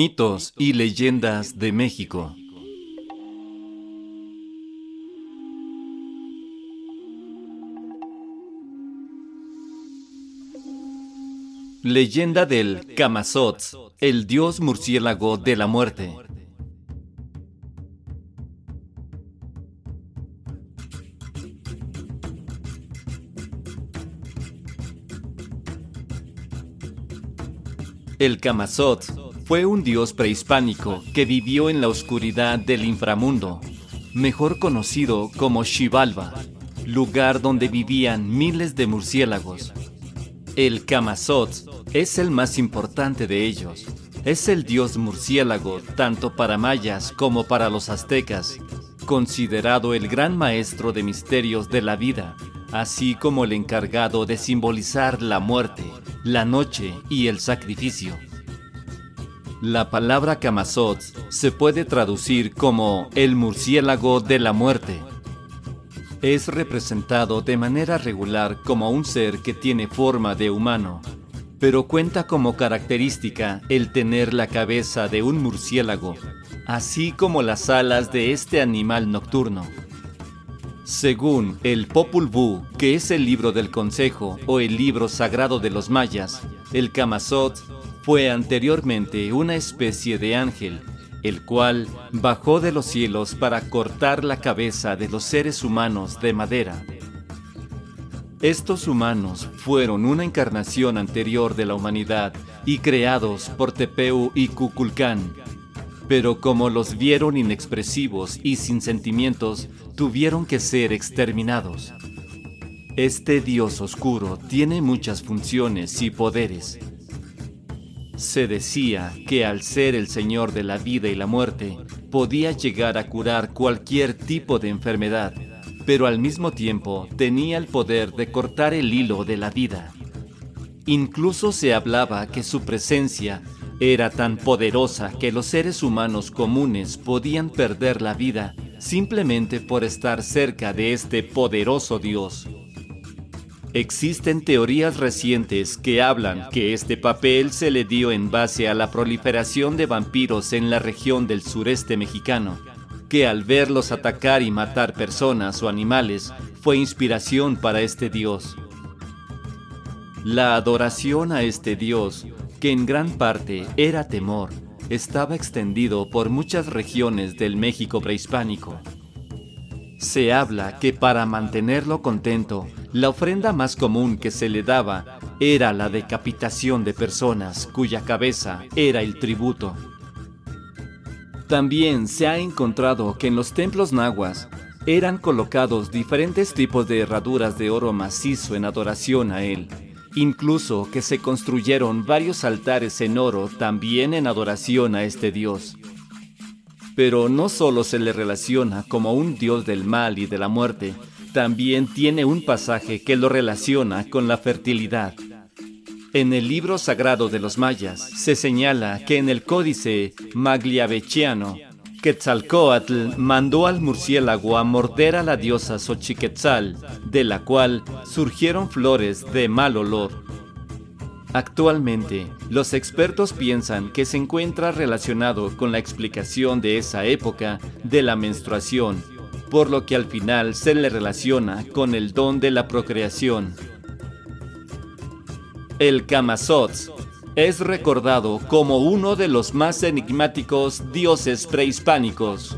Mitos y leyendas de México. Leyenda del Camazotz, el dios murciélago de la muerte. El Camazotz fue un dios prehispánico que vivió en la oscuridad del inframundo, mejor conocido como Xibalba, lugar donde vivían miles de murciélagos. El Camazotz es el más importante de ellos. Es el dios murciélago tanto para mayas como para los aztecas, considerado el gran maestro de misterios de la vida, así como el encargado de simbolizar la muerte, la noche y el sacrificio. La palabra Camazotz se puede traducir como el murciélago de la muerte. Es representado de manera regular como un ser que tiene forma de humano, pero cuenta como característica el tener la cabeza de un murciélago, así como las alas de este animal nocturno. Según el Popul Vuh, que es el libro del consejo o el libro sagrado de los mayas, el Camazot fue anteriormente una especie de ángel el cual bajó de los cielos para cortar la cabeza de los seres humanos de madera. Estos humanos fueron una encarnación anterior de la humanidad y creados por Tepeu y Kukulcán, pero como los vieron inexpresivos y sin sentimientos, tuvieron que ser exterminados. Este dios oscuro tiene muchas funciones y poderes, se decía que al ser el Señor de la vida y la muerte, podía llegar a curar cualquier tipo de enfermedad, pero al mismo tiempo tenía el poder de cortar el hilo de la vida. Incluso se hablaba que su presencia era tan poderosa que los seres humanos comunes podían perder la vida simplemente por estar cerca de este poderoso Dios. Existen teorías recientes que hablan que este papel se le dio en base a la proliferación de vampiros en la región del sureste mexicano, que al verlos atacar y matar personas o animales fue inspiración para este dios. La adoración a este dios, que en gran parte era temor, estaba extendido por muchas regiones del México prehispánico. Se habla que para mantenerlo contento, la ofrenda más común que se le daba era la decapitación de personas cuya cabeza era el tributo. También se ha encontrado que en los templos nahuas eran colocados diferentes tipos de herraduras de oro macizo en adoración a él. Incluso que se construyeron varios altares en oro también en adoración a este dios. Pero no solo se le relaciona como un dios del mal y de la muerte, también tiene un pasaje que lo relaciona con la fertilidad. En el libro sagrado de los mayas se señala que en el códice magliavechiano, Quetzalcoatl mandó al murciélago a morder a la diosa Xochiquetzal, de la cual surgieron flores de mal olor. Actualmente, los expertos piensan que se encuentra relacionado con la explicación de esa época de la menstruación por lo que al final se le relaciona con el don de la procreación. El Camazotz es recordado como uno de los más enigmáticos dioses prehispánicos.